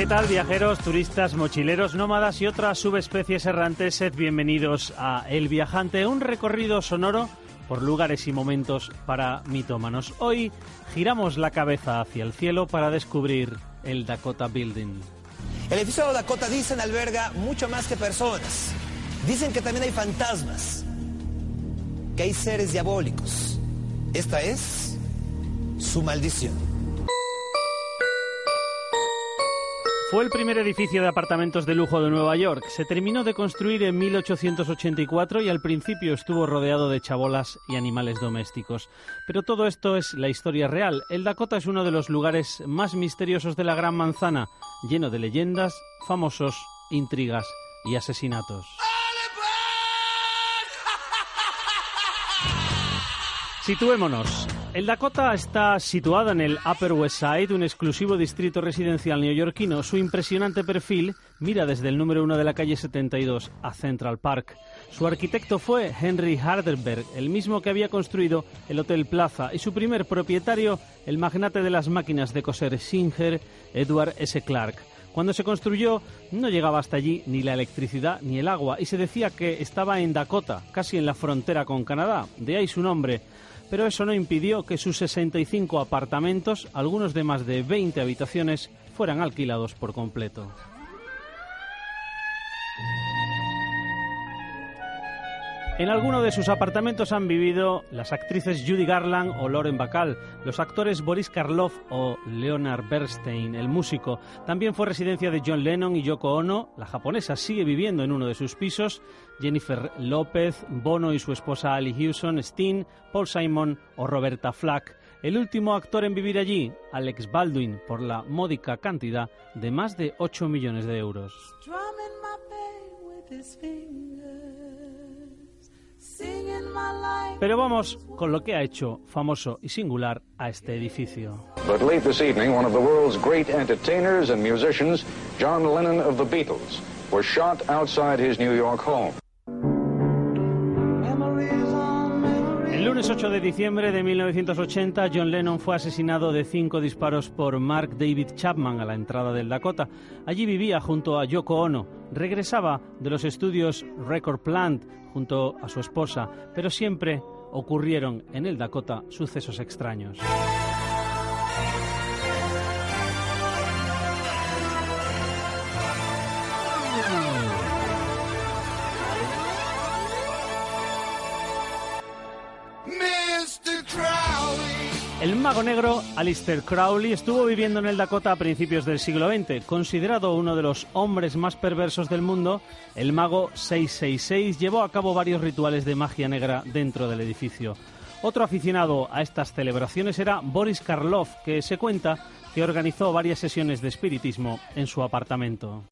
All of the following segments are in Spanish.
¿Qué tal viajeros, turistas, mochileros, nómadas y otras subespecies errantes? Sed bienvenidos a El Viajante, un recorrido sonoro por lugares y momentos para mitómanos. Hoy giramos la cabeza hacia el cielo para descubrir el Dakota Building. El edificio Dakota dicen alberga mucho más que personas. Dicen que también hay fantasmas, que hay seres diabólicos. Esta es su maldición. Fue el primer edificio de apartamentos de lujo de Nueva York. Se terminó de construir en 1884 y al principio estuvo rodeado de chabolas y animales domésticos. Pero todo esto es la historia real. El Dakota es uno de los lugares más misteriosos de la Gran Manzana, lleno de leyendas, famosos, intrigas y asesinatos. Situémonos. El Dakota está situado en el Upper West Side, un exclusivo distrito residencial neoyorquino. Su impresionante perfil mira desde el número uno de la calle 72 a Central Park. Su arquitecto fue Henry Hardenberg, el mismo que había construido el Hotel Plaza, y su primer propietario, el magnate de las máquinas de coser Singer, Edward S. Clark. Cuando se construyó no llegaba hasta allí ni la electricidad ni el agua y se decía que estaba en Dakota, casi en la frontera con Canadá, de ahí su nombre pero eso no impidió que sus 65 apartamentos, algunos de más de 20 habitaciones, fueran alquilados por completo. En alguno de sus apartamentos han vivido las actrices Judy Garland o Lauren Bacall, los actores Boris Karloff o Leonard Bernstein, el músico. También fue residencia de John Lennon y Yoko Ono. La japonesa sigue viviendo en uno de sus pisos. Jennifer López, Bono y su esposa Ali Hewson, Steen, Paul Simon o Roberta Flack. El último actor en vivir allí, Alex Baldwin, por la módica cantidad de más de 8 millones de euros. Pero vamos con lo que ha hecho famoso y singular a este edificio. But late this evening, one of the world's great entertainers and musicians, John Lennon of the Beatles, was shot outside his New York home. El lunes 8 de diciembre de 1980, John Lennon fue asesinado de cinco disparos por Mark David Chapman a la entrada del Dakota. Allí vivía junto a Yoko Ono. Regresaba de los estudios Record Plant junto a su esposa, pero siempre ocurrieron en el Dakota sucesos extraños. El mago negro Alistair Crowley estuvo viviendo en el Dakota a principios del siglo XX. Considerado uno de los hombres más perversos del mundo, el mago 666 llevó a cabo varios rituales de magia negra dentro del edificio. Otro aficionado a estas celebraciones era Boris Karloff, que se cuenta que organizó varias sesiones de espiritismo en su apartamento.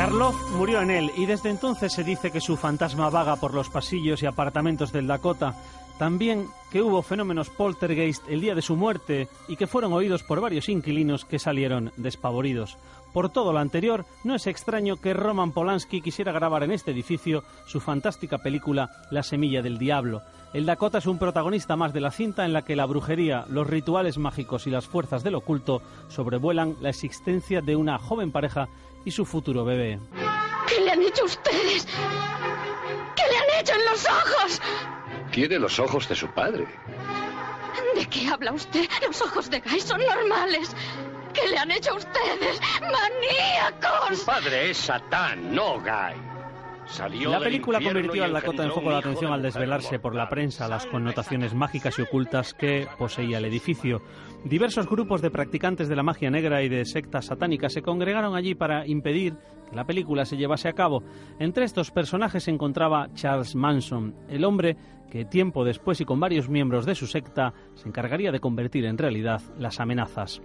Karloff murió en él y desde entonces se dice que su fantasma vaga por los pasillos y apartamentos del Dakota. También que hubo fenómenos poltergeist el día de su muerte y que fueron oídos por varios inquilinos que salieron despavoridos. Por todo lo anterior, no es extraño que Roman Polanski quisiera grabar en este edificio su fantástica película La Semilla del Diablo. El Dakota es un protagonista más de la cinta en la que la brujería, los rituales mágicos y las fuerzas del oculto sobrevuelan la existencia de una joven pareja y su futuro bebé. ¿Qué le han hecho ustedes? ¿Qué le han hecho en los ojos? Tiene los ojos de su padre. ¿De qué habla usted? Los ojos de Guy son normales. ¿Qué le han hecho ustedes? ¡Maníacos! Su padre es Satán, no Guy. Salió La película convirtió y al Dakota en foco de atención al desvelarse por la prensa las connotaciones mágicas y ocultas que poseía el edificio. Diversos grupos de practicantes de la magia negra y de sectas satánicas se congregaron allí para impedir que la película se llevase a cabo. Entre estos personajes se encontraba Charles Manson, el hombre que tiempo después y con varios miembros de su secta se encargaría de convertir en realidad las amenazas.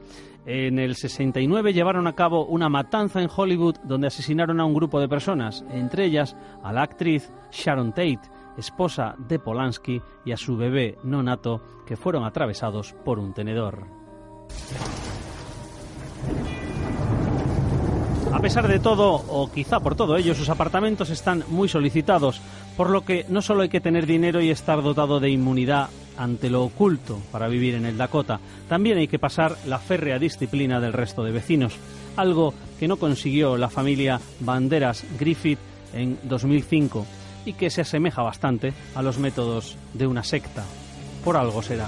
En el 69 llevaron a cabo una matanza en Hollywood donde asesinaron a un grupo de personas, entre ellas a la actriz Sharon Tate, esposa de Polanski, y a su bebé no nato, que fueron atravesados por un tenedor. A pesar de todo, o quizá por todo ello, sus apartamentos están muy solicitados, por lo que no solo hay que tener dinero y estar dotado de inmunidad ante lo oculto para vivir en el Dakota, también hay que pasar la férrea disciplina del resto de vecinos, algo que no consiguió la familia Banderas Griffith en 2005 y que se asemeja bastante a los métodos de una secta. Por algo será.